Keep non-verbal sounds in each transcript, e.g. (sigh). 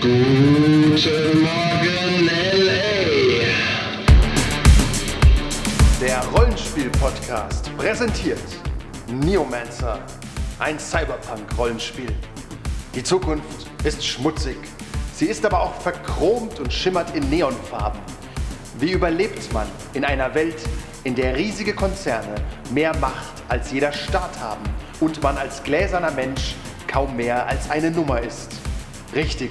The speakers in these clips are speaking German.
Guten Morgen, LA. Der Rollenspiel-Podcast präsentiert Neomancer, ein Cyberpunk-Rollenspiel. Die Zukunft ist schmutzig, sie ist aber auch verchromt und schimmert in Neonfarben. Wie überlebt man in einer Welt, in der riesige Konzerne mehr Macht als jeder Staat haben und man als gläserner Mensch kaum mehr als eine Nummer ist? Richtig,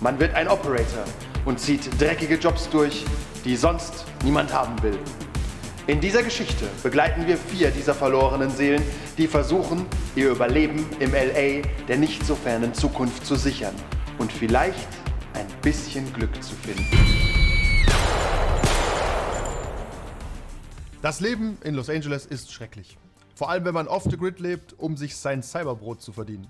man wird ein Operator und zieht dreckige Jobs durch, die sonst niemand haben will. In dieser Geschichte begleiten wir vier dieser verlorenen Seelen, die versuchen, ihr Überleben im LA der nicht so fernen Zukunft zu sichern und vielleicht ein bisschen Glück zu finden. Das Leben in Los Angeles ist schrecklich. Vor allem, wenn man off the grid lebt, um sich sein Cyberbrot zu verdienen.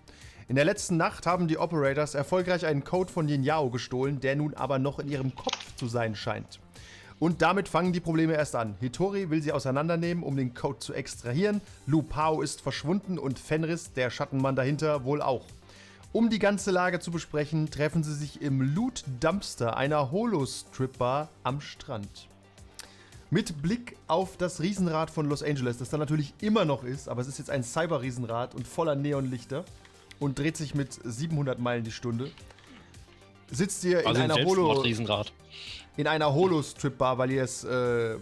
In der letzten Nacht haben die Operators erfolgreich einen Code von Yin Yao gestohlen, der nun aber noch in ihrem Kopf zu sein scheint. Und damit fangen die Probleme erst an. Hitori will sie auseinandernehmen, um den Code zu extrahieren. Lu Pao ist verschwunden und Fenris, der Schattenmann dahinter, wohl auch. Um die ganze Lage zu besprechen, treffen sie sich im Loot Dumpster, einer Holo-Strip-Bar am Strand. Mit Blick auf das Riesenrad von Los Angeles, das da natürlich immer noch ist, aber es ist jetzt ein Cyber-Riesenrad und voller Neonlichter und dreht sich mit 700 Meilen die Stunde. Sitzt ihr Also in ein einer Holo Selbstmord-Riesenrad. in einer Holo-Strip-Bar, weil ihr es äh,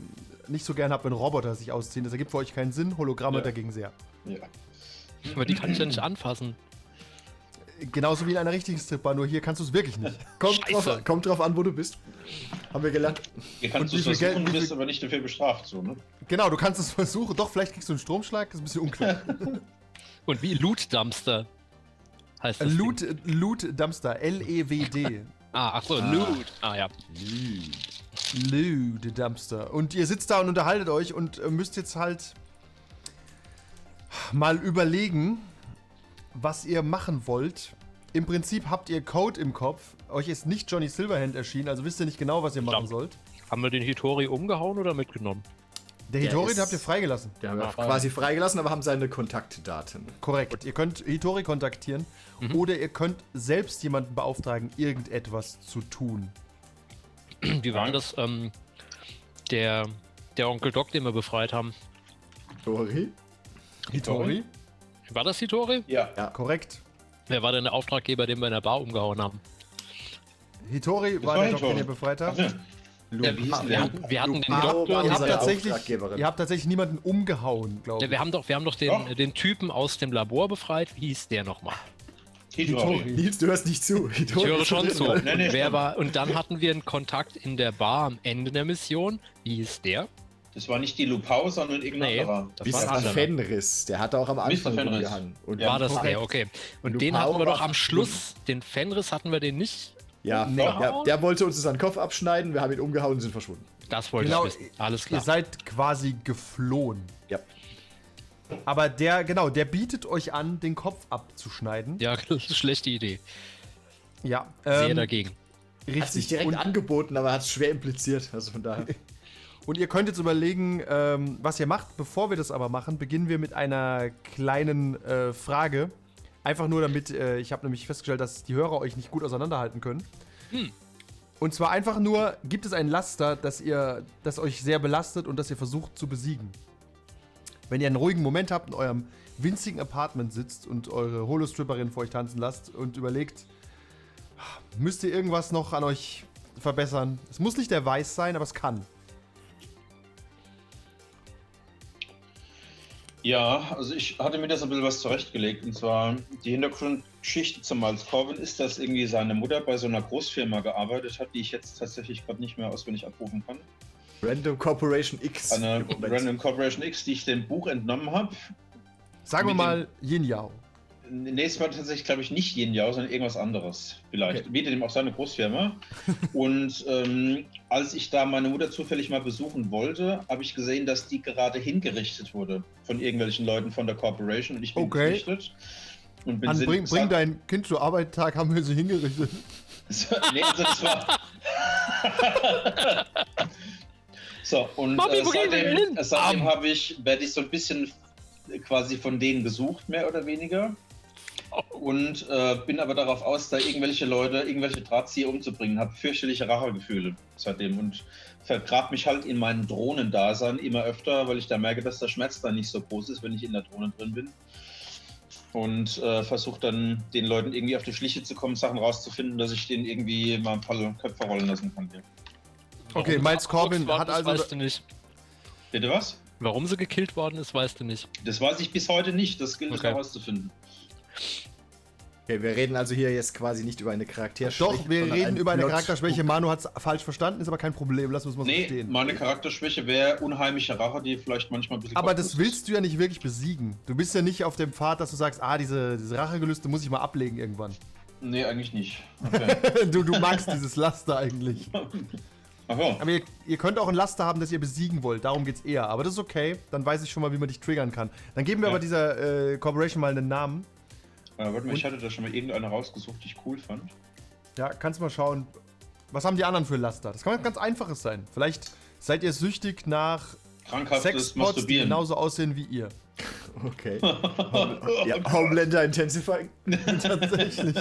nicht so gern habt, wenn Roboter sich ausziehen. Das ergibt für euch keinen Sinn, Hologramme Ja. dagegen sehr. Ja. Aber die kann ich ja nicht anfassen. Genauso wie in einer richtigen Strip-Bar, nur hier kannst du es wirklich nicht. (laughs) Kommt Scheiße. drauf, kommt drauf an, wo du bist. Haben wir gelernt. Ihr kannst Und es wie viel Geld- versuchen, viel- bist aber nicht dafür bestraft, so, ne? Genau, du kannst es versuchen. Doch, vielleicht kriegst du einen Stromschlag, das ist ein bisschen unklar. (laughs) Und wie Loot Dumpster heißt das. Loot, Ding. Loot Dumpster, L-E-W-D. Ah, ach so, Loot. Ah ja. Loot Dumpster. Und ihr sitzt da und unterhaltet euch und äh, müsst jetzt halt mal überlegen, was ihr machen wollt. Im Prinzip habt ihr Code im Kopf. Euch ist nicht Johnny Silverhand erschienen, also wisst ihr nicht genau, was ihr machen Ja. sollt. Haben wir den Hitori umgehauen oder mitgenommen? Der Der Hitori, den habt ihr freigelassen. Den haben wir Ah. quasi freigelassen, aber haben seine Kontaktdaten. Korrekt. Ihr könnt Hitori kontaktieren oder ihr könnt selbst jemanden beauftragen, irgendetwas zu tun. Wie war denn das? Ähm, der, der Onkel Doc, den wir befreit haben. Tori? Hitori? War das Hitori? Ja. Ja. Korrekt. Wer war denn der Auftraggeber, den wir in der Bar umgehauen haben? Hitori war war der Doc, den Hitori. ihr befreit habt. Ja. Ja, wie hieß denn der? Wir hatten den Doktor. Ihr habt, tatsächlich, ihr habt tatsächlich niemanden umgehauen, glaube Ja, ich. wir haben doch, wir haben doch den, Doch. den Typen aus dem Labor befreit. Wie hieß der nochmal? Hitori. Nils, du hörst nicht zu. Ich höre schon zu. Nee, nee, Wer war, und dann hatten wir einen Kontakt in der Bar am Ende der Mission. Wie hieß der? Das war nicht die Lupau, sondern irgendein Nee, anderer. das war Mr. Fenris, der hat auch am Anfang Fenris. rumgehangen. Und Ja, War das der, okay. Und den Lupao hatten wir doch am Schluss, den Fenris hatten wir den nicht. Ja, ja, der wollte uns seinen Kopf abschneiden, wir haben ihn umgehauen und sind verschwunden. Das wollte Genau, ich wissen. Alles Ihr klar. seid quasi geflohen. Ja. Aber der, genau, der bietet euch an, den Kopf abzuschneiden. Ja, (laughs) das ist eine schlechte Idee. Ja. Sehr Ähm, dagegen. Hat sich richtig. direkt Und, angeboten, aber hat es schwer impliziert. Also von daher. (laughs) und ihr könnt jetzt überlegen, ähm, was ihr macht. Bevor wir das aber machen, beginnen wir mit einer kleinen äh, Frage. Einfach nur damit, äh, ich habe nämlich festgestellt, dass die Hörer euch nicht gut auseinanderhalten können. Und zwar einfach nur, gibt es ein Laster, das ihr, das euch sehr belastet und das ihr versucht zu besiegen. Wenn ihr einen ruhigen Moment habt in eurem winzigen Apartment sitzt und eure Holostripperin vor euch tanzen lasst und überlegt, müsst ihr irgendwas noch an euch verbessern. Es muss nicht der Weiß sein, aber es kann. Ja, also ich hatte mir das ein bisschen was zurechtgelegt. Und zwar die Hintergrundgeschichte zum Miles Corbin ist, dass irgendwie seine Mutter bei so einer Großfirma gearbeitet hat, die ich jetzt tatsächlich gerade nicht mehr auswendig abrufen kann. Random Corporation X. Eine. Random Corporation X, die ich dem Buch entnommen habe. Sagen wir mal Yin Yao. Nächstes Mal tatsächlich, glaube ich, nicht Yin Yao, sondern irgendwas anderes. Vielleicht. Okay. Bietet ihm auch seine Großfirma. (laughs) und ähm, als ich da meine Mutter zufällig mal besuchen wollte, habe ich gesehen, dass die gerade hingerichtet wurde von irgendwelchen Leuten von der Corporation und ich bin Okay. gerichtet. Und bin An, bring, bring dein Kind zur Arbeit, Tag haben wir sie hingerichtet. (laughs) nee, also das war. (laughs) so, und Mami, äh, seitdem, seitdem habe ich, werde ich so ein bisschen quasi von denen gesucht, mehr oder weniger. Und äh, bin aber darauf aus, da irgendwelche Leute, irgendwelche Drahtzieher umzubringen. Habe fürchterliche Rachegefühle seitdem und vergrab mich halt in meinem Drohnendasein immer öfter, weil ich da merke, dass der Schmerz da nicht so groß ist, wenn ich in der Drohne drin bin. Und äh, versuche dann den Leuten irgendwie auf die Schliche zu kommen, Sachen rauszufinden, dass ich denen irgendwie mal ein paar Köpfe rollen lassen kann. Okay, Miles Corbin hat also- Weißt du nicht. Bitte was? Warum sie gekillt worden ist, weißt du nicht. Das weiß ich bis heute nicht. Das gilt es Okay. herauszufinden. Okay, wir reden also hier jetzt quasi nicht über eine Charakterschwäche. Doch, wir reden über eine Plot- Charakterschwäche. Manu hat es falsch verstanden, ist aber kein Problem. Lass uns mal so Nee, stehen. meine Charakterschwäche wäre unheimliche Rache, die vielleicht manchmal ein bisschen. Aber das willst du ja nicht wirklich besiegen. Du bist ja nicht auf dem Pfad, dass du sagst, ah, diese, diese Rachegelüste muss ich mal ablegen irgendwann. ist. Nee, eigentlich nicht. (laughs) Okay. du, du magst dieses Laster eigentlich. Aha. Aber ihr, ihr könnt auch ein Laster haben, das ihr besiegen wollt. Darum geht's eher. Aber das ist okay. Dann weiß ich schon mal, wie man dich triggern kann. Dann geben wir Ja. aber dieser äh, Corporation mal einen Namen. Äh, warte mal, ich hatte da schon mal irgendeine rausgesucht, die ich cool fand. Ja, kannst mal schauen. Was haben die anderen für Laster? Das kann was ganz einfaches sein. Vielleicht seid ihr süchtig nach Sexpots, die Masturbieren. genauso aussehen wie ihr. (laughs) Okay. (laughs) ja, Homelander Intensifying. (laughs) Tatsächlich.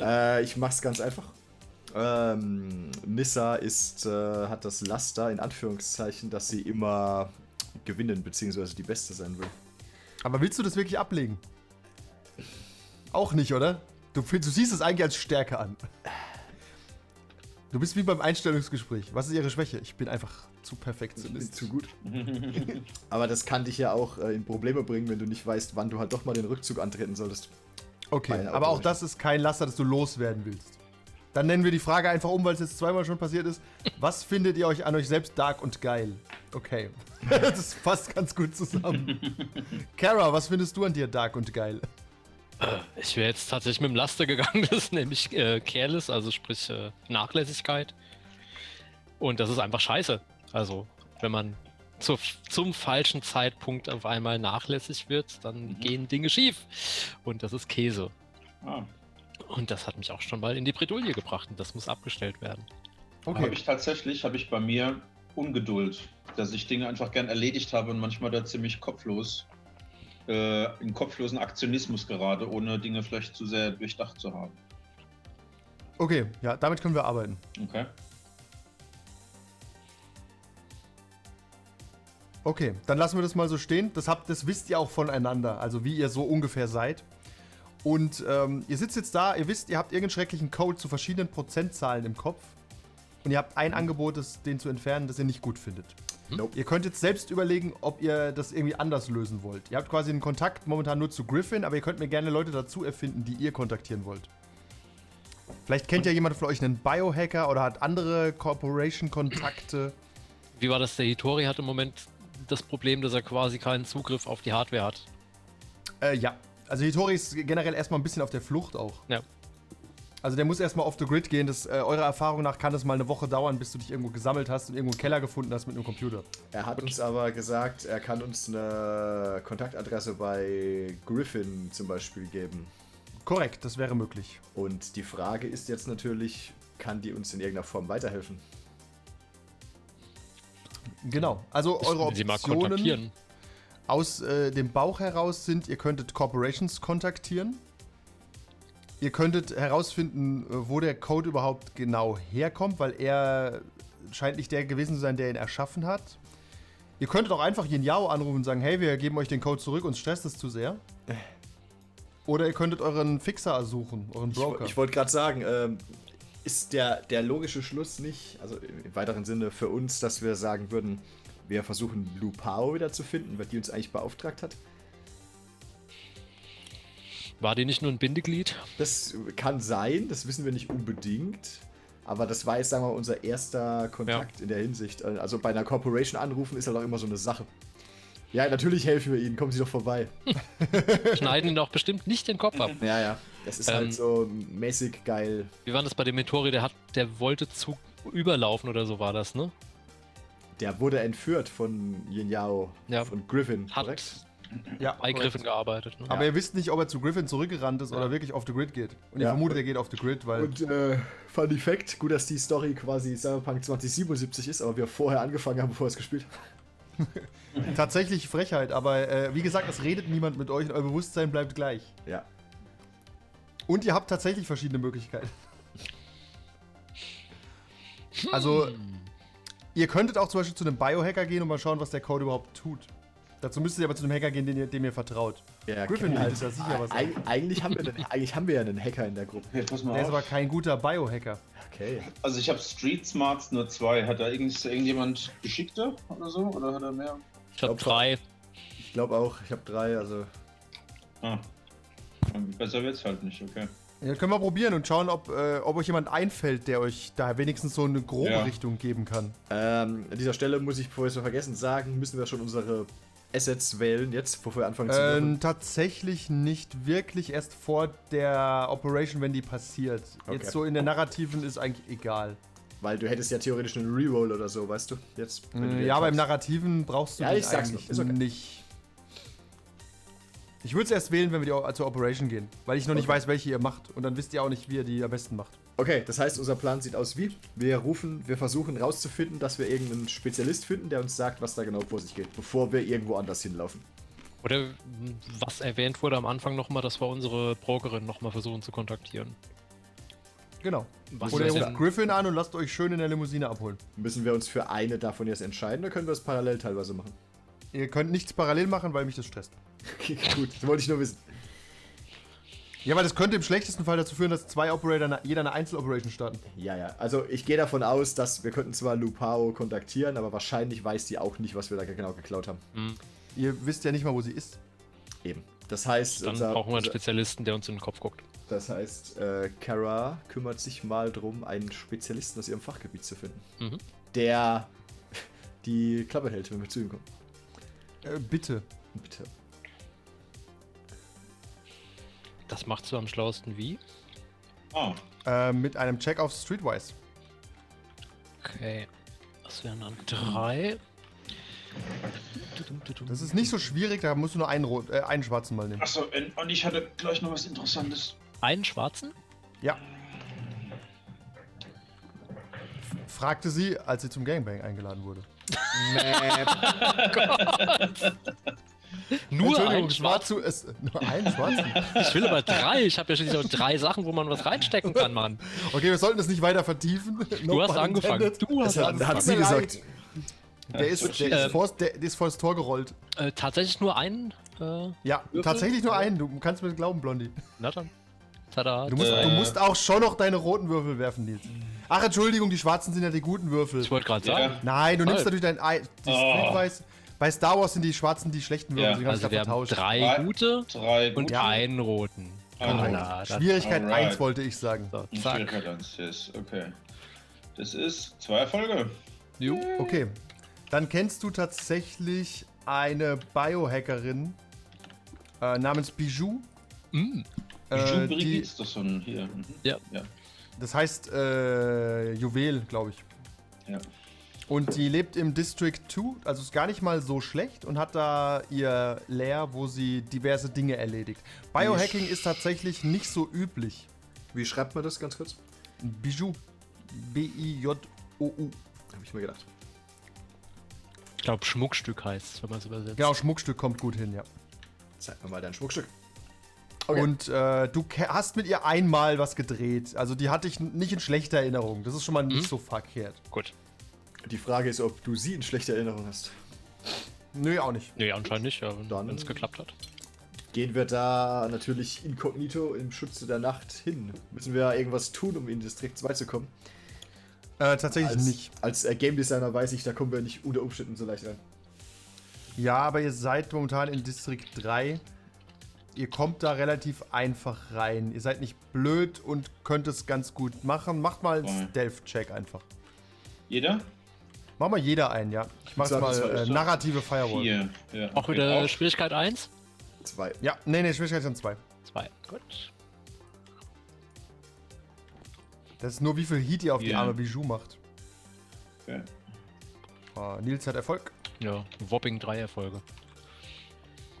Äh, ich mach's ganz einfach. Ähm, Nissa ist, äh, hat das Laster, in Anführungszeichen, dass sie immer gewinnen, beziehungsweise die Beste sein will. Aber willst du das wirklich ablegen? Auch nicht, oder? Du, du siehst es eigentlich als Stärke an. Du bist wie beim Einstellungsgespräch. Was ist ihre Schwäche? Ich bin einfach zu perfektionistisch. Zu gut. (laughs) Aber das kann dich ja auch äh, in Probleme bringen, wenn du nicht weißt, wann du halt doch mal den Rückzug antreten solltest. Okay, aber auch das ist kein Laster, das du loswerden willst. Dann nennen wir die Frage einfach um, weil es jetzt zweimal schon passiert ist. Was findet ihr euch an euch selbst dark und geil? Okay. (laughs) das passt ganz gut zusammen. Kara, was findest du an dir dark und geil? Ich wäre jetzt tatsächlich mit dem Laster gegangen, (laughs) das ist nämlich äh, Careless, also sprich äh, Nachlässigkeit. Und das ist einfach scheiße. Also, wenn man zu, zum falschen Zeitpunkt auf einmal nachlässig wird, dann Mhm. gehen Dinge schief. Und das ist Käse. Ah, Und das hat mich auch schon mal in die Bredouille gebracht und das muss abgestellt werden. Habe ich tatsächlich, habe ich bei mir Ungeduld, dass ich Dinge einfach gern erledigt habe und manchmal da ziemlich kopflos, äh, in kopflosen Aktionismus gerade, ohne Dinge vielleicht zu sehr durchdacht zu haben. Okay, ja, damit können wir arbeiten. Okay. Okay, dann lassen wir das mal so stehen. Das, habt, das wisst ihr auch voneinander, also wie ihr so ungefähr seid. Und ähm, ihr sitzt jetzt da, ihr wisst, ihr habt irgendeinen schrecklichen Code zu verschiedenen Prozentzahlen im Kopf. Und ihr habt ein Angebot, das, den zu entfernen, das ihr nicht gut findet. Nope. Ihr könnt jetzt selbst überlegen, ob ihr das irgendwie anders lösen wollt. Ihr habt quasi einen Kontakt momentan nur zu Griffin, aber ihr könnt mir gerne Leute dazu erfinden, die ihr kontaktieren wollt. Vielleicht kennt ja jemand von euch einen Biohacker oder hat andere Corporation-Kontakte. Wie war das? Der Hitori hat im Moment das Problem, dass er quasi keinen Zugriff auf die Hardware hat. Äh, ja. Also Hitori ist generell erstmal ein bisschen auf der Flucht auch. Ja. Also der muss erstmal off the grid gehen. Das, äh, eurer Erfahrung nach kann es mal eine Woche dauern, bis du dich irgendwo gesammelt hast und irgendwo einen Keller gefunden hast mit einem Computer. Er hat uns aber gesagt, er kann uns eine Kontaktadresse bei Griffin zum Beispiel geben. Korrekt, das wäre möglich. Und die Frage ist jetzt natürlich, kann die uns in irgendeiner Form weiterhelfen? Genau. Also eure Optionen aus äh, dem Bauch heraus sind, ihr könntet Corporations kontaktieren. Ihr könntet herausfinden, äh, wo der Code überhaupt genau herkommt, weil er scheint nicht der gewesen zu sein, der ihn erschaffen hat. Ihr könntet auch einfach Yin Yao anrufen und sagen, hey, wir geben euch den Code zurück, uns stresst es zu sehr. Oder ihr könntet euren Fixer suchen, euren Ich, Broker. ich wollte gerade sagen, ähm, ist der, der logische Schluss nicht, also im weiteren Sinne für uns, dass wir sagen würden, wir versuchen Blue Pao wieder zu finden, weil die uns eigentlich beauftragt hat? War die nicht nur ein Bindeglied? Das kann sein, das wissen wir nicht unbedingt. Aber das war jetzt, sagen wir mal, unser erster Kontakt in der Hinsicht. Also bei einer Corporation anrufen ist halt auch immer so eine Sache. Ja, natürlich helfen wir Ihnen, kommen Sie doch vorbei. (laughs) Schneiden ihn doch bestimmt nicht den Kopf ab. Ja, ja. Das ist Ähm, halt so mäßig geil. Wie war das bei dem Hitori? Der, hat, der wollte zu überlaufen oder so war das, ne? Der wurde entführt von Yin Yao, Ja. von Griffin, Hat korrekt? Ja, bei korrekt. Griffin gearbeitet. Ne? Aber ihr wisst nicht, ob er zu Griffin zurückgerannt ist oder wirklich auf the grid geht. Und ihr Ja. vermutet, er geht auf the grid, weil. Und äh, Funny Fact, gut, dass die Story quasi Cyberpunk 2077 ist, aber wir vorher angefangen haben, bevor wir es gespielt haben. (laughs) Tatsächlich Frechheit, aber äh, wie gesagt, es redet niemand mit euch und euer Bewusstsein bleibt gleich. Ja. Und ihr habt tatsächlich verschiedene Möglichkeiten. Also, ihr könntet auch zum Beispiel zu einem Biohacker gehen und mal schauen, was der Code überhaupt tut. Dazu müsstet ihr aber zu einem Hacker gehen, den ihr, dem ihr vertraut. Ja, Griffin halt, ist ja sicher was. Eig eigentlich, haben wir den, eigentlich haben wir ja einen Hacker in der Gruppe. Hey, pass mal Der ist auf. aber kein guter Biohacker. Okay. Also ich habe Street Smarts nur zwei. Hat da irgend, ist da irgendjemand Geschickter oder so? Oder hat er mehr? Ich habe drei. Ich glaube auch, ich habe drei, also. Ah. Besser wird's halt nicht, okay. Ja, können wir probieren und schauen, ob, äh, ob euch jemand einfällt, der euch da wenigstens so eine grobe Ja. Richtung geben kann. Ähm, an dieser Stelle muss ich, bevor wir es vergessen, sagen, müssen wir schon unsere Assets wählen jetzt, bevor wir anfangen zu. Ähm, tatsächlich nicht wirklich erst vor der Operation, wenn die passiert. Okay. Jetzt so in der Narrativen ist eigentlich egal. Weil du hättest ja theoretisch einen Reroll oder so, weißt du? Jetzt. du Äh, dir ja, aber im. Narrativen brauchst du Ja, ich sag's eigentlich okay. nicht. Ich würde es erst wählen, wenn wir die, zur Operation gehen, weil ich noch nicht Okay. weiß, welche ihr macht. Und dann wisst ihr auch nicht, wie ihr die am besten macht. Okay, das heißt, unser Plan sieht aus wie: Wir rufen, wir versuchen rauszufinden, dass wir irgendeinen Spezialist finden, der uns sagt, was da genau vor sich geht, bevor wir irgendwo anders hinlaufen. Oder was erwähnt wurde am Anfang nochmal, dass wir unsere Brokerin nochmal versuchen zu kontaktieren. Genau. Was Oder ist ihr ruft Griffin an und lasst euch schön in der Limousine abholen. Müssen wir uns für eine davon jetzt entscheiden oder können wir es parallel teilweise machen? Ihr könnt nichts parallel machen, weil mich das stresst. Okay, (laughs) gut, das wollte ich nur wissen. Ja, weil das könnte im schlechtesten Fall dazu führen, dass zwei Operator jeder eine Einzeloperation starten. Ja, ja. Also ich gehe davon aus, dass wir könnten zwar Lupao kontaktieren, aber wahrscheinlich weiß die auch nicht, was wir da genau geklaut haben. Ihr wisst ja nicht mal, wo sie ist. Eben. Das heißt, Dann unser, brauchen wir einen Spezialisten, der uns in den Kopf guckt. das heißt, äh, Kara kümmert sich mal drum, einen Spezialisten aus ihrem Fachgebiet zu finden, Mhm. der (laughs) die Klappe hält, wenn wir zu ihm kommen. Äh, bitte. Bitte. Das macht du am schlauesten wie? Ah, Äh, mit einem Check auf Streetwise. Okay. Das wären dann drei. Das ist nicht so schwierig, da musst du nur einen, äh, einen schwarzen mal nehmen. achso, und ich hatte gleich noch was Interessantes. Einen schwarzen? Ja. Fragte sie, als sie zum Gangbang eingeladen wurde. Nur Entschuldigung, einen es war schwarzen? zu. Es, nur einen schwarzen? Ich will aber drei. Ich habe ja schließlich auch drei Sachen, wo man was reinstecken kann, Mann. Okay, wir sollten das nicht weiter vertiefen. Du hast angefangen. Du hast Das hat, angefangen. hat sie gesagt. Der ist, der, ist vor, der, ist vor das Tor gerollt. Äh, tatsächlich nur einen? Äh, Ja, tatsächlich nur einen. Du kannst mir glauben, Blondie. na dann. Tada. Du musst, Äh. du musst auch schon noch deine roten Würfel werfen, Nils. Ach, Entschuldigung, die schwarzen sind ja die guten Würfel. Ich wollte gerade Ja. sagen. Nein, du nimmst natürlich dein. Ei- Oh. Streetwise. Bei Star Wars sind die schwarzen die schlechten Würfel. Ja, haben Also wir haben vertauscht. drei Drei. gute Drei und gute. einen roten. Das- Schwierigkeit Alright. 1 wollte ich sagen. So. Schwierigkeit 1 ist, okay. Das ist zwei Erfolge. Jo. Okay. Dann kennst du tatsächlich eine Biohackerin äh, namens Bijou. Mm. Bijou Äh, Brigitte ist das so ein hier. Mhm. Ja. Ja. das heißt äh, Juwel, glaube ich. ja. Und die lebt im District 2, also ist gar nicht mal so schlecht und hat da ihr Lair, wo sie diverse Dinge erledigt. Biohacking ist tatsächlich nicht so üblich. Wie schreibt man das ganz kurz? Bijou. B-I-J-O-U. Habe ich mir gedacht. Ich glaube, Schmuckstück heißt es, wenn man es übersetzt. Genau, Schmuckstück kommt gut hin, ja. Zeig mir mal dein Schmuckstück. Und äh, du hast mit ihr einmal was gedreht. Also die hatte ich nicht in schlechter Erinnerung. Das ist schon mal nicht so verkehrt. Gut. Die Frage ist, ob du sie in schlechter Erinnerung hast. Nö, auch nicht. Nee, anscheinend nicht, ja, wenn es geklappt hat. Gehen wir da natürlich inkognito im Schutze der Nacht hin? Müssen wir irgendwas tun, um in Distrikt 2 zu kommen? Äh, tatsächlich Als, nicht. als äh, Game Designer weiß ich, da kommen wir nicht unter Umständen so leicht rein. Ja, aber ihr seid momentan in Distrikt 3. Ihr kommt da relativ einfach rein. Ihr seid nicht blöd und könnt es ganz gut machen. Macht mal einen. Stealth-Check einfach. Jeder? Mach mal jeder einen, ja. Ich mach Sag, mal äh, narrative Firewall. Vier. Ja, Auch wieder Auch. Schwierigkeit 1? Zwei. Ja, nee, nee, Schwierigkeit sind zwei. Zwei. Gut. Das ist nur, wie viel Heat ihr auf die Ja. arme Bijou macht. Okay. Ah, Nils hat Erfolg. Ja, Whopping 3 Erfolge.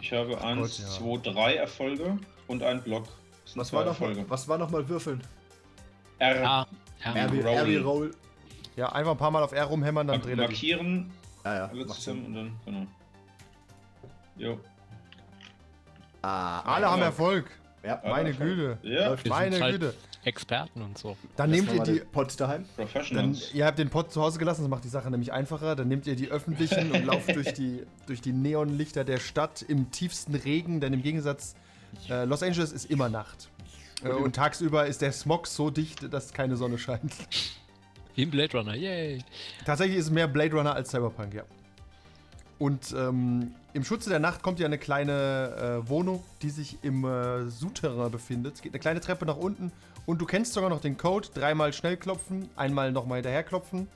Ich habe eins, ja. zwei, drei Erfolge und ein Block. Was war, noch was war noch mal Würfeln? R. Ah. RB Roll. Ja, einfach ein paar Mal auf R rumhämmern, dann Mark dreht er markieren, ja, zusammen Sinn. und dann, genau. Jo. Ah, Alle haben Ja. Erfolg. Ja, Meine Ja, Güte. Ja, meine halt Güte. Experten und so. Dann das nehmt ihr die. Pod daheim. Dann, ihr habt den Pod zu Hause gelassen, das macht die Sache nämlich einfacher. Dann nehmt ihr die öffentlichen und lauft durch die, durch die Neonlichter der Stadt im tiefsten Regen, denn im Gegensatz, äh, Los Angeles ist immer Nacht. Äh, und tagsüber ist der Smog so dicht, dass keine Sonne scheint. Wie im Blade Runner, yay. Tatsächlich ist es mehr Blade Runner als Cyberpunk, ja. Und ähm, im Schutze der Nacht kommt ja eine kleine äh, Wohnung, die sich im äh, Souterrain befindet. Es geht eine kleine Treppe nach unten und du kennst sogar noch den Code. Dreimal schnell klopfen, einmal nochmal hinterher klopfen.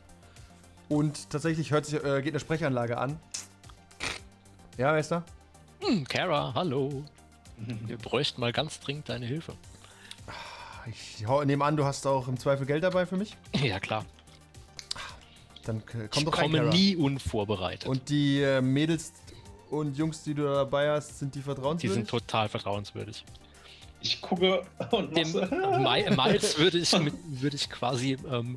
Und tatsächlich hört sich, äh, geht eine Sprechanlage an. Ja, wer ist da? Hm, Kara, hallo. Wir bräuchten mal ganz dringend deine Hilfe. Ich hau- nehme an, du hast auch im Zweifel Geld dabei für mich. Ja, klar. Dann äh, komm ich doch rein, komme Kara. nie unvorbereitet. Und die äh, Mädels und Jungs, die du da dabei hast, sind die die vertrauenswürdig? sind total vertrauenswürdig. Ich gucke und Dem (laughs) Miles würde ich, mit, würde ich quasi ähm,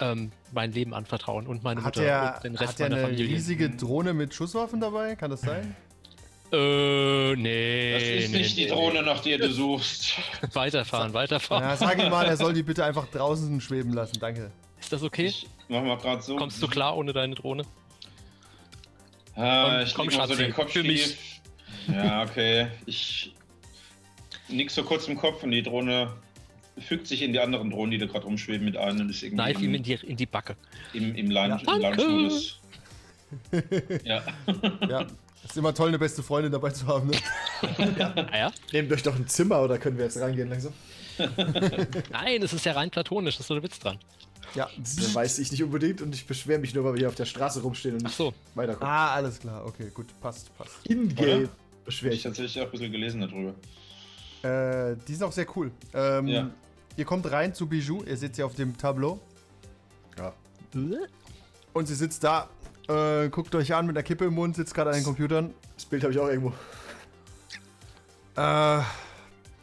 ähm, mein Leben anvertrauen und meine Hat Mutter er, und den Rest hat er meiner eine Familie. riesige Drohne mit Schusswaffen dabei? Kann das sein? Äh, nee. Das ist nee, nicht nee, die Drohne, nach der du suchst. (laughs) Weiterfahren, weiterfahren. Ja, sag ihm mal, er soll die (laughs) bitte einfach draußen schweben lassen. Danke. Ist das okay? Ich mach mal gerade so. Kommst du klar ohne deine Drohne? Ah, ich komm, mal so den Kopf für mich. schief. Ja, okay. Ich nix so kurz im Kopf und die Drohne fügt sich in die anderen Drohnen, die da gerade rumschweben, mit ein und ist irgendwie Kneif ihm in die, in die Backe. im, im. Lounge-Modus. (laughs) ja. Ja, ist immer toll, eine beste Freundin dabei zu haben. Ne? (laughs) Ah ja? Nehmt euch doch ein Zimmer oder können wir jetzt reingehen langsam? (laughs) Nein, es ist ja rein platonisch, das ist so der Witz dran. Ja. Das weiß ich nicht unbedingt und ich beschwere mich nur, weil wir hier auf der Straße rumstehen und Ach nicht so. weiterkommen. Ah, alles klar. Okay, gut. Passt, passt. Ingame beschwere Ich ich tatsächlich auch ein bisschen gelesen darüber. Äh, die sind auch sehr cool. Ähm, Ja. Ihr kommt rein zu Bijou. Ihr seht sie auf dem Tableau. Ja. Und sie sitzt da, äh, guckt euch an mit einer Kippe im Mund, sitzt gerade an den Computern. Das Bild habe ich auch irgendwo. Äh,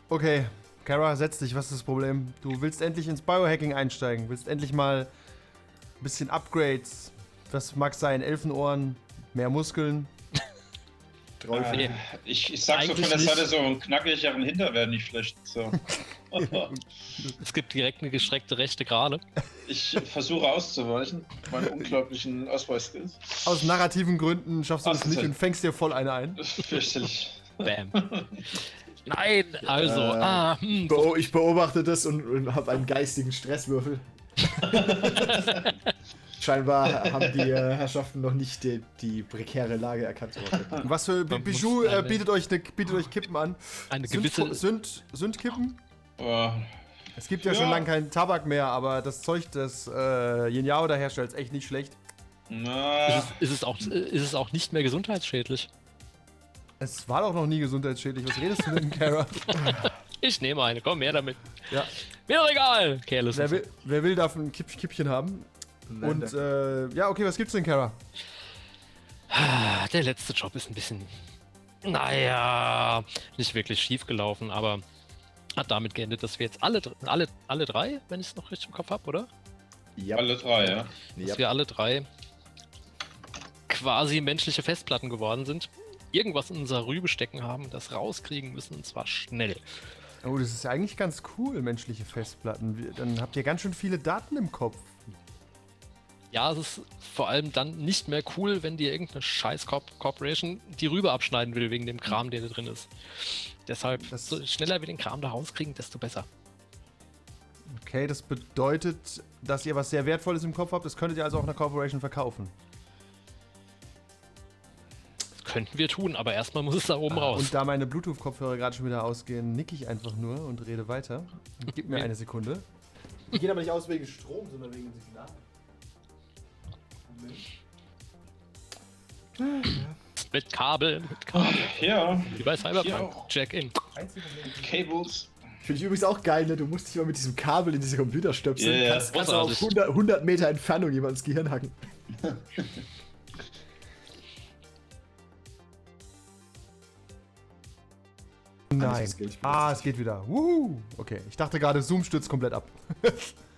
okay. Kara, setz dich. Was ist das Problem? Du willst endlich ins Biohacking einsteigen. Willst endlich mal ein bisschen Upgrades. Was mag sein? Elfenohren, mehr Muskeln. Drauf. Nee. Ich, ich sag so von der. Seite so einen knackigeren Hinter wäre nicht schlecht. So. (laughs) Es gibt direkt eine gestreckte rechte Gerade. ich versuche auszuweichen, meinen unglaublichen Ausweis-Skills. Aus narrativen Gründen schaffst du das nicht und fängst dir voll eine ein. Das ist fürchterlich. Bam. (laughs) Nein, also, Äh, ah, hm, Beo ich beobachte das und, und habe einen geistigen Stresswürfel. (laughs) Scheinbar haben die äh, Herrschaften noch nicht die, die prekäre Lage erkannt. (laughs) Was für Man Bijou äh, bietet, euch ne, bietet euch Kippen an. eine Sünd, gewisse. Sünd, Sündkippen? Aber Es gibt ja, Ja. schon lange keinen Tabak mehr, aber das Zeug, das äh, Yin Yao da herstellt, ist echt nicht schlecht. na, Ist es, ist, es auch, ist es auch nicht mehr gesundheitsschädlich? Es war doch noch nie gesundheitsschädlich. Was redest du denn, (laughs) Kara? Ich nehme eine, komm her damit. ja. Mir doch egal. Careless. Wer will, wer will darf ein Kipp, Kippchen haben. Und äh, ja, okay, was gibt's denn, Kara? Der letzte Job ist ein bisschen, naja, nicht wirklich schief gelaufen, aber hat damit geendet, dass wir jetzt alle, alle, alle drei, wenn ich es noch richtig im Kopf habe, oder? Ja, alle drei, ja. Dass ja. wir alle drei quasi menschliche Festplatten geworden sind, irgendwas in unser Rübe stecken haben, das rauskriegen müssen und zwar schnell. Oh, das ist ja eigentlich ganz cool, menschliche Festplatten. Wir- Dann habt ihr ganz schön viele Daten im Kopf. Ja, es ist vor allem dann nicht mehr cool, wenn dir irgendeine scheiß Corp Corporation die Rübe abschneiden will wegen dem Kram, der da drin ist. Deshalb, Das- so schneller wir den Kram da rauskriegen, desto besser. Okay, das bedeutet, dass ihr was sehr Wertvolles im Kopf habt. Das könntet ihr also auch einer Corporation verkaufen. Das könnten wir tun, aber erstmal muss es da oben raus. Und da meine Bluetooth-Kopfhörer gerade schon wieder ausgehen, nick ich einfach nur und rede weiter. Gib mir eine Sekunde. Die gehen aber nicht aus wegen Strom, sondern wegen Signal. Mit Kabel, mit Kabel. Ja, Wie bei Cyberpunk. Check-in. Cables. Finde ich übrigens auch geil, ne? Du musst dich mal mit diesem Kabel in diese Computer stöpseln. Ja, ja, kannst, kannst auch auf großartig. 100, 100 Meter Entfernung jemand ins Gehirn hacken. Nein. Ah, es geht wieder. Wuhu. Okay, ich dachte gerade, Zoom stürzt komplett ab. (laughs)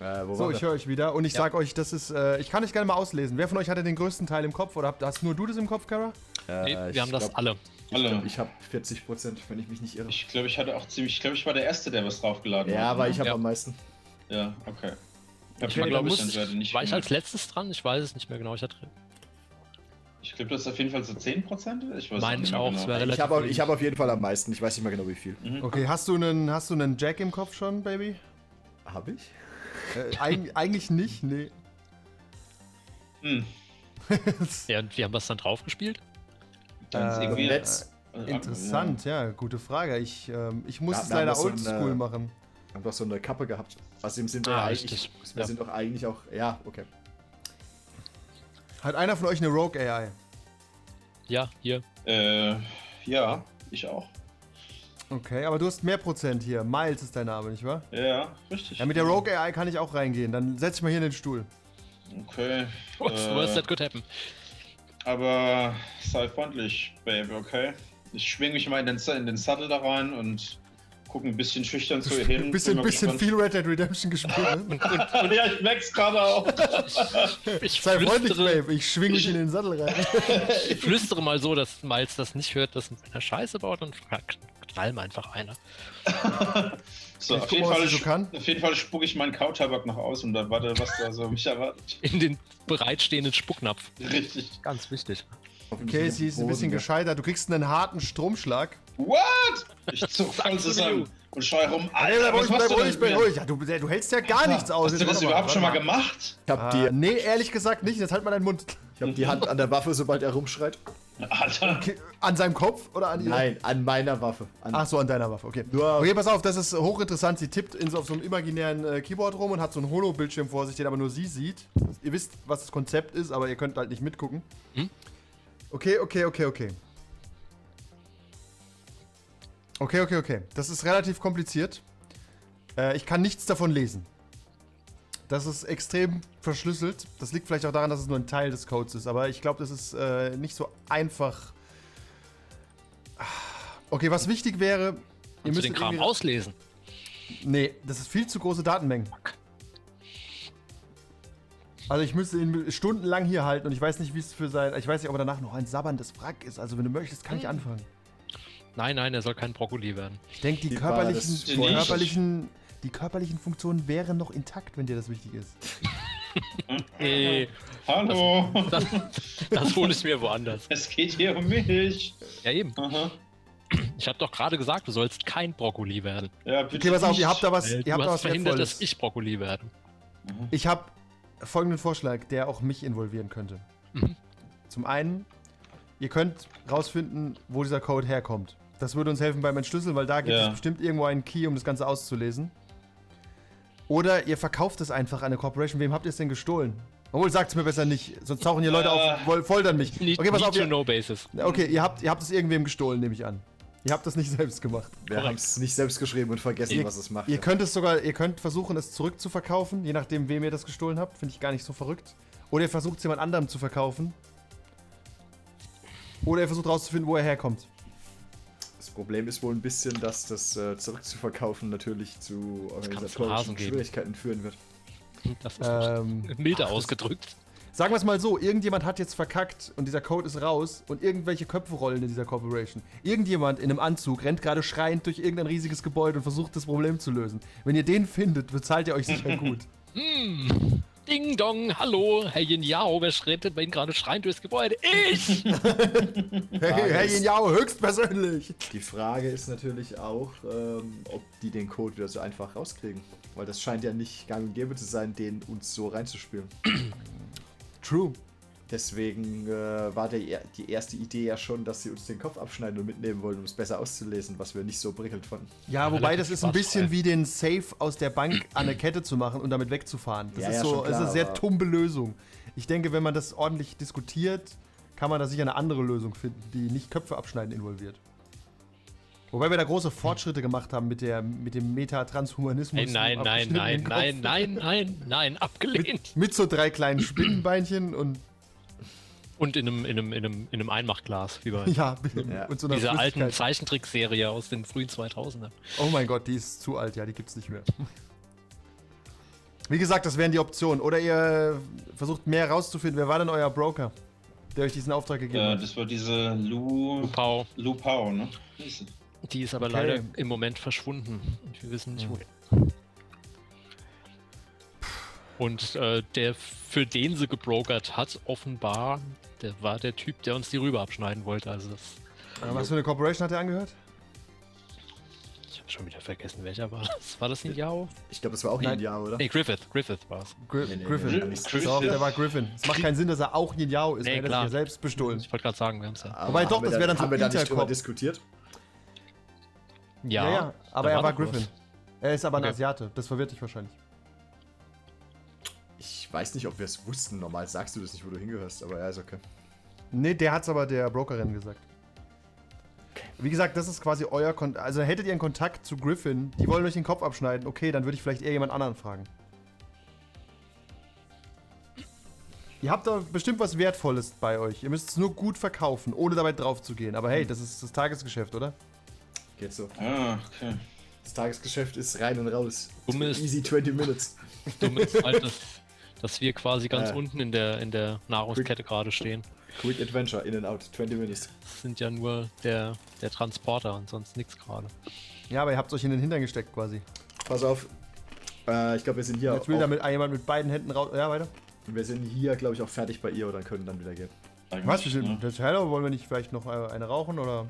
Äh, wo So, ich höre euch wieder und ich Ja. sag euch, das ist. Äh, ich kann euch gerne mal auslesen. Wer von euch hatte den größten Teil im Kopf oder habt, hast nur du das im Kopf, Kara? Äh, Nee, wir haben das glaub- alle. Ich, Alle. glaub, ich habe 40 Prozent, wenn ich mich nicht irre. Ich glaube, ich hatte auch ziemlich. Ich glaube, ich war der Erste, der was draufgeladen ja, hat. weil ne? ich habe Ja. am meisten. Ja, okay. Ich Ich war, glaube ich, muss, dann nicht war ich als letztes dran? Ich weiß es nicht mehr genau. Ich hatte, Ich glaube, das ist auf jeden Fall so 10%. Ich weiß Meine nicht auch, genau. es wäre Ich habe auf, hab auf jeden Fall am meisten. Ich weiß nicht mehr genau wie viel. Mhm. Okay, hast du einen, hast du einen Jack im Kopf schon, Baby? Habe ich? Äh, eig eigentlich nicht, nee. Hm. (laughs) Ja, und wie haben wir es dann drauf gespielt? Dann ist Äh, irgendwie, Netz. äh, Interessant, ja, gute Frage. Ich, ähm, ich muss Ja, es leider so oldschool äh, machen. Wir haben doch so eine Kappe gehabt. Außerdem sind wir Ah, ja eigentlich. Wir Ja. sind doch eigentlich auch. Ja, okay. Hat einer von euch eine Rogue AI? Ja, hier. Äh, ja, ich auch. Okay, aber du hast mehr Prozent hier. Miles ist dein Name, nicht wahr? Ja, richtig. Ja, mit der Rogue AI kann ich auch reingehen. Dann setz ich mal hier in den Stuhl. Okay. What's äh, that could happen? Aber sei freundlich, Babe, okay? Ich schwing mich mal in den, in den Sattel da rein und gucke ein bisschen schüchtern zu ihr hin. Ein (laughs) bisschen, bisschen viel Red Dead Redemption gespielt. Ne? (laughs) ja, ich merk's gerade auch. (laughs) Ich Sei freundlich, flüstere, Babe. Ich schwing mich in den Sattel rein. ich flüstere mal so, dass Miles das nicht hört, dass er Scheiße baut und knall mir einfach einer. (laughs) So, auf guck jeden, Fall, auf jeden Fall spucke ich meinen Kautabak noch aus und dann warte, was da so mich erwartet. In den bereitstehenden Spucknapf. Richtig. Ganz wichtig. Okay, sie ist ein bisschen gescheitert. Du kriegst einen harten Stromschlag. What? Ich (laughs) zuck voll zusammen und schrei rum. Alter, bleib was ruhig, machst bleib du ruhig, denn bin ruhig. Ja, du, du hältst ja gar nichts aus. Hast du das überhaupt schon mal gemacht? Ich habe Ah, die, nee, ehrlich gesagt nicht. Jetzt halt mal deinen Mund. ich hab die Hand an der Waffe, sobald er rumschreit. Alter. Okay, An seinem Kopf oder an ihr? Nein, an meiner Waffe. An Ach so, an deiner Waffe, okay. Nur- Okay, pass auf, das ist hochinteressant. Sie tippt in so, auf so einem imaginären äh, Keyboard rum und hat so einen Holo-Bildschirm vor sich, den aber nur sie sieht. Ihr wisst, was das Konzept ist, aber ihr könnt halt nicht mitgucken. Hm? Okay, okay, okay, okay. Okay, okay, okay. Das ist relativ kompliziert. Äh, ich kann nichts davon lesen. Das ist extrem verschlüsselt. Das liegt vielleicht auch daran, dass es nur ein Teil des Codes ist, aber ich glaube, das ist äh, nicht so einfach. Okay, was wichtig wäre, Kannst du den Kram auslesen? Nee, das ist viel zu große Datenmengen. Also ich müsste ihn stundenlang hier halten und ich weiß nicht, wie es für sein. Ich weiß nicht, ob er danach noch ein sabberndes Wrack ist. Also wenn du möchtest, kann ich Hm. anfangen. Nein, nein, er soll kein Brokkoli werden. Ich denke, die, Die körperlichen, körperlichen, die körperlichen Funktionen wären noch intakt, wenn dir das wichtig ist. (laughs) Nee, Hallo. das, das hole ich mir woanders. Es geht hier um mich. Ja, eben. Aha. Ich habe doch gerade gesagt, du sollst kein Brokkoli werden. Ja, bitte Okay, pass auf, ihr habt da was, ihr du habt da hast was verhindert, Wertvolles. dass ich Brokkoli werde. Ich habe folgenden Vorschlag, der auch mich involvieren könnte. Mhm. Zum einen, ihr könnt rausfinden, wo dieser Code herkommt. Das würde uns helfen beim Entschlüsseln, weil da gibt Ja. es bestimmt irgendwo einen Key, um das Ganze auszulesen. Oder ihr verkauft es einfach an eine Corporation. Wem habt ihr es denn gestohlen? Obwohl, sagt es mir besser nicht, sonst tauchen hier Leute auf, woll- foltern mich. Okay, pass auf, ihr, basis. okay ihr, habt, ihr habt es irgendwem gestohlen, nehme ich an. Ihr habt das nicht (laughs) selbst gemacht. Wir haben es nicht selbst geschrieben und vergessen, Ihr, was es macht. ihr könnt es sogar, ihr könnt versuchen, es zurückzuverkaufen, je nachdem, wem ihr das gestohlen habt. Finde ich gar nicht so verrückt. Oder ihr versucht es jemand anderem zu verkaufen. Oder ihr versucht rauszufinden, wo er herkommt. Das Problem ist wohl ein bisschen, dass das äh, zurückzuverkaufen natürlich zu organisatorischen. Schwierigkeiten führen wird. Das ist Ähm, milde ausgedrückt. sagen wir es mal so, irgendjemand hat jetzt verkackt und dieser Code ist raus und irgendwelche Köpfe rollen in dieser Corporation. Irgendjemand in einem Anzug rennt gerade schreiend durch irgendein riesiges Gebäude und versucht das Problem zu lösen. Wenn ihr den findet, bezahlt ihr euch sicher (laughs) gut. Ding dong, hallo, Herr Yin Yao, wer schreitet bei Ihnen gerade schreiend durchs Gebäude? Ich! (laughs) Hey, hey, ist- Yao, höchstpersönlich. Die Frage ist natürlich auch, ähm, ob die den Code wieder so einfach rauskriegen. Weil das scheint ja nicht gang und gäbe zu sein, den uns so reinzuspielen. True. Deswegen äh, war der, die erste Idee ja schon, dass sie uns den Kopf abschneiden und mitnehmen wollen, um es besser auszulesen, was wir nicht so prickelnd fanden. Ja, wobei das ist ein bisschen wie den Safe aus der Bank (clears throat) an eine Kette zu machen und damit wegzufahren. Das Ja, ist ja, so, das ist klar, eine sehr tumbe Lösung. Ich denke, wenn man das ordentlich diskutiert, kann man da sicher eine andere Lösung finden, die nicht Köpfe abschneiden involviert. Wobei wir da große Fortschritte gemacht haben mit, der, mit dem Meta-Transhumanismus. Hey, nein, nein, nein, nein, nein, nein, (laughs) nein, abgelehnt. Mit so drei kleinen Spinnenbeinchen und Und in einem, in einem, in einem, in einem Einmachglas, wie bei (laughs) ja, Ja. und so einer dieser alten. Zeichentrickserie aus den frühen 2000ern. Oh mein Gott, die ist zu alt, ja, die gibt's nicht mehr. Wie gesagt, das wären die Optionen. Oder ihr versucht mehr rauszufinden. Wer war denn euer Broker? der euch diesen Auftrag gegeben Äh, hat? das war diese Lu. Pau. Lu Pau, ne? Hieß sie. Die ist aber Okay. leider im Moment verschwunden. Und wir wissen nicht Hm. wohin. Und äh, der, für den sie gebrokert hat, offenbar, der war der Typ, der uns die Rübe abschneiden wollte. Also das, Was für eine Corporation hat er angehört? ich habe schon wieder vergessen, welcher war das? War das nicht Yao? Ich glaube, das war auch Nein. ein Jahr, oder? Nee, Griffith. Griffith war es. Gri Nee, nee, Griffin. nee, Doch, Griffin. der war Griffin. Es macht keinen Sinn, dass er auch Yin Yao ist, Nee, weil er hat klar. sich ja selbst bestohlen. Ich wollte gerade sagen, wir haben es ja. Aber Wobei doch, das wäre dann so Haben wir da nicht drüber diskutiert? Ja, Ja, ja, aber er war was. Griffin. Er ist aber ein Okay. Asiate. Das verwirrt dich wahrscheinlich. Ich weiß nicht, ob wir es wussten. Normal sagst du das nicht, wo du hingehörst, aber ja, ist okay. Nee, der hat's aber der Brokerin gesagt. Wie gesagt, das ist quasi euer Kontakt. Also hättet ihr einen Kontakt zu Griffin, die wollen euch den Kopf abschneiden, okay, dann würde ich vielleicht eher jemand anderen fragen. Ihr habt doch bestimmt was Wertvolles bei euch. Ihr müsst es nur gut verkaufen, ohne dabei drauf zu gehen. Aber hey, das ist das Tagesgeschäft, oder? Geht so. Ah, okay. Das Tagesgeschäft ist rein und raus. Dumme ist- Easy 20 Minutes. Dumm ist (laughs) halt, dass, wir quasi ganz Ja. unten in der, in der Nahrungskette gerade stehen. Quick Adventure, in and out, 20 Minutes. Das sind ja nur der, der Transporter und sonst nichts gerade. Ja, aber ihr habt euch in den Hintern gesteckt quasi. Pass auf. Äh, ich glaube, wir sind hier. Jetzt will auch, da mit, jemand mit beiden Händen raus. Ja, weiter. wir sind hier, glaube ich, auch fertig bei ihr oder können dann wieder gehen. Eigentlich, Was? Wir sind, ne? das, hello, wollen wir nicht vielleicht noch äh, eine rauchen oder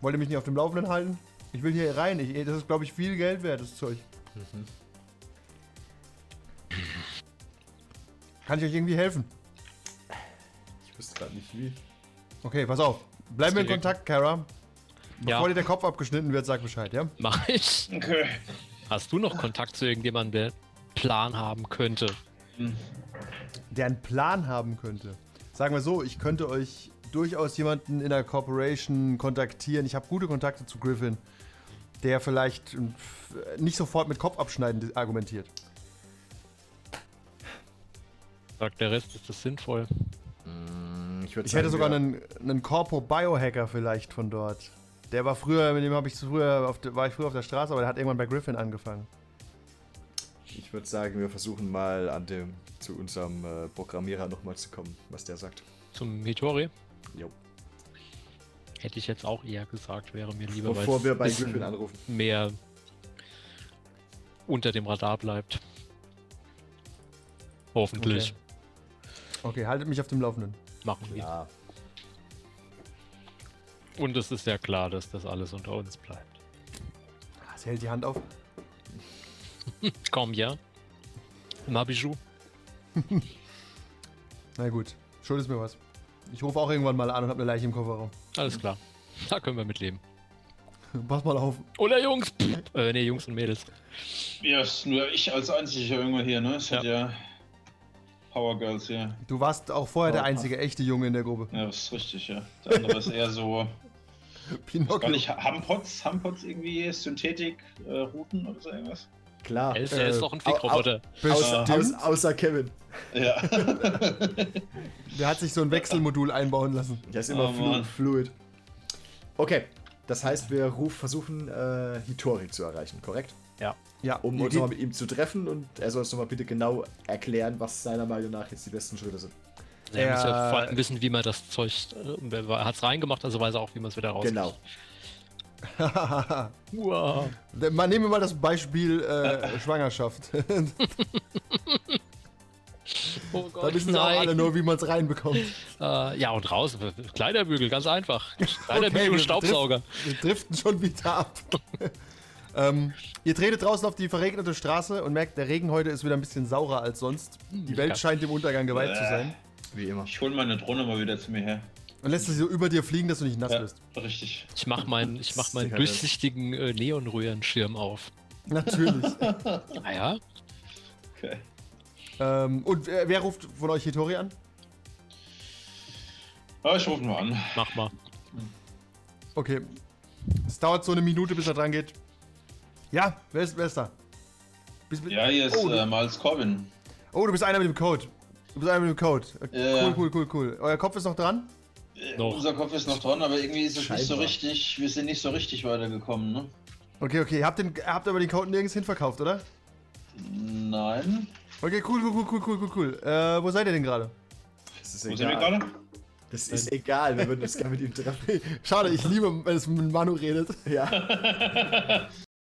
wollt ihr mich nicht auf dem Laufenden halten? Ich will hier rein. Ich, das ist, glaube ich, viel Geld wert, das Zeug. Kann ich euch irgendwie helfen? Ich wüsste gerade nicht wie. Okay, pass auf. Bleiben wir in Kontakt, Kara. Bevor Ja, dir der Kopf abgeschnitten wird, sag Bescheid, ja? mach ich. Okay. Hast du noch Kontakt zu irgendjemandem, der Plan haben könnte? Der einen Plan haben könnte. Sagen wir so, ich könnte euch durchaus jemanden in der Corporation kontaktieren. Ich habe gute Kontakte zu Griffin, der vielleicht äh, nicht sofort mit Kopf abschneiden argumentiert. Sagt der Rest, ist das sinnvoll? Ich, würd Ich sagen, hätte sogar wir- einen, einen Corpo Biohacker vielleicht von dort. Der war früher, mit dem habe ich früher auf der, war ich früher auf der Straße, aber der hat irgendwann bei Griffin angefangen. Ich würde sagen, wir versuchen mal an dem zu unserem äh, Programmierer nochmal zu kommen, was der sagt. Zum Hitori? Jo. Hätte ich jetzt auch eher gesagt, wäre mir lieber, Bevor wir bei Griffin anrufen. mehr unter dem Radar bleibt. Hoffentlich. Okay, haltet mich auf dem Laufenden. Machen wir. Ja. Und es ist ja klar, dass das alles unter uns bleibt. Ah, Sie hält die Hand auf. (laughs) Komm, ja. Mabijou. (laughs) Na gut, schuldest mir was. Ich rufe auch irgendwann mal an und habe eine Leiche im Kofferraum. Alles klar. Da können wir mitleben. (laughs) Pass mal auf. Oder Jungs! Pff, äh, nee, Jungs und Mädels. Ja, ist nur ich als einziger irgendwo hier, ne? Es hat ja Power Girls hier. Du warst auch vorher der Oh, einzige echte Junge in der Gruppe. Ja, das ist richtig, ja. Der andere ist eher so, (laughs) gar Pinocchio. nicht Hampots, Hampots irgendwie, Synthetik-Routen oder so irgendwas. Klar. Er ist, er ist Äh, doch ein Fickroboter. Außer, aus, außer Kevin. Ja. (laughs) Der hat sich so ein Wechselmodul einbauen lassen. Der ist immer Oh, fluid. Okay, das heißt, wir ruf, versuchen äh, Hitori zu erreichen, korrekt? Ja. Ja, Um uns nochmal mit ihm zu treffen und er soll uns nochmal bitte genau erklären, was seiner Meinung nach jetzt die besten Schritte sind. Er muss ja vor allem wissen, wie man das Zeug. Äh, er hat es reingemacht, also weiß er auch, wie man es wieder rauskriegt. Genau. (laughs) Wow. Nehmen wir mal das Beispiel äh, (laughs) Schwangerschaft. (laughs) Oh da Gott, wissen sie auch alle nur, wie man es reinbekommt. Äh, ja, und raus. Kleiderbügel, ganz einfach. Kleiderbügel wir und Staubsauger. Wir driften schon wieder ab. Ähm, ihr tretet draußen auf die verregnete Straße und merkt, der Regen heute ist wieder ein bisschen saurer als sonst. Die Welt ja. scheint dem Untergang geweiht zu sein. Wie immer. Ich hol meine Drohne mal wieder zu mir her. Und lässt sie so über dir fliegen, dass du nicht nass Ja, bist. richtig. Ich mach meinen, ich mach meinen durchsichtigen äh, Neonröhrenschirm auf. Natürlich. (laughs) Naja, Okay. ähm, und äh, wer ruft von euch Hitori an? Aber ich rufe mal an. mach mal. Okay. Es dauert so eine Minute, bis er dran geht. Ja, wer ist, wer ist da? Bist, Ja, hier ist oh, äh, Miles Corbin. oh, du bist einer mit dem Code. Du bist einer mit dem Code. Äh. Cool, cool, cool, cool. Euer Kopf ist noch dran? Äh, Noch. Unser Kopf ist noch dran, aber irgendwie ist es nicht so richtig. Wir sind nicht so richtig weitergekommen, ne? Okay, okay. Ihr habt, den, ihr habt aber den Code nirgends hin verkauft, oder? Nein. Okay, cool, cool, cool, cool, cool, cool, cool. Äh, wo seid ihr denn gerade? Das ist Wo sind wir egal. gerade? Das ist egal, wir würden uns gerne mit ihm treffen. Schade, ich liebe, wenn es mit Manu redet. Ja. (laughs) (laughs)